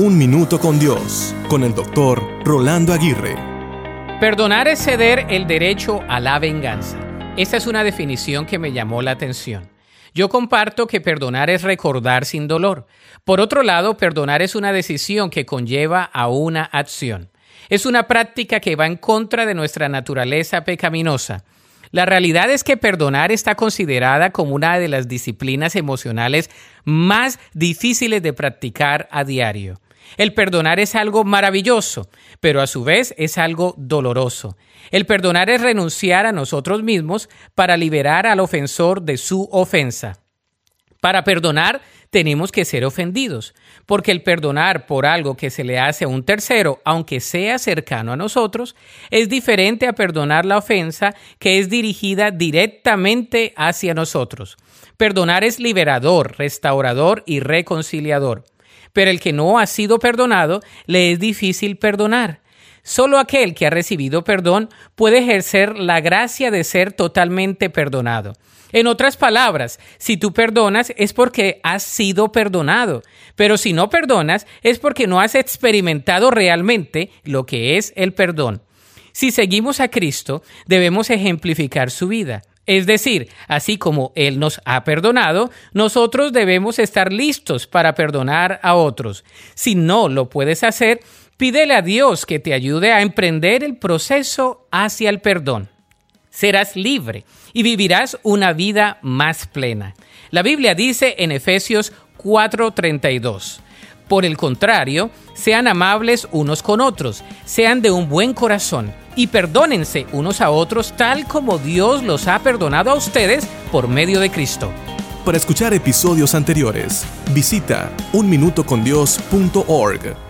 Un Minuto con Dios, con el doctor Rolando Aguirre. Perdonar es ceder el derecho a la venganza. Esta es una definición que me llamó la atención. Yo comparto que perdonar es recordar sin dolor. Por otro lado, perdonar es una decisión que conlleva a una acción. Es una práctica que va en contra de nuestra naturaleza pecaminosa. La realidad es que perdonar está considerada como una de las disciplinas emocionales más difíciles de practicar a diario. El perdonar es algo maravilloso, pero a su vez es algo doloroso. El perdonar es renunciar a nosotros mismos para liberar al ofensor de su ofensa. Para perdonar tenemos que ser ofendidos, porque el perdonar por algo que se le hace a un tercero, aunque sea cercano a nosotros, es diferente a perdonar la ofensa que es dirigida directamente hacia nosotros. Perdonar es liberador, restaurador y reconciliador pero el que no ha sido perdonado le es difícil perdonar. Solo aquel que ha recibido perdón puede ejercer la gracia de ser totalmente perdonado. En otras palabras, si tú perdonas es porque has sido perdonado, pero si no perdonas es porque no has experimentado realmente lo que es el perdón. Si seguimos a Cristo, debemos ejemplificar su vida. Es decir, así como Él nos ha perdonado, nosotros debemos estar listos para perdonar a otros. Si no lo puedes hacer, pídele a Dios que te ayude a emprender el proceso hacia el perdón. Serás libre y vivirás una vida más plena. La Biblia dice en Efesios 4:32, por el contrario, sean amables unos con otros, sean de un buen corazón y perdónense unos a otros tal como Dios los ha perdonado a ustedes por medio de Cristo. Para escuchar episodios anteriores, visita unminutocondios.org.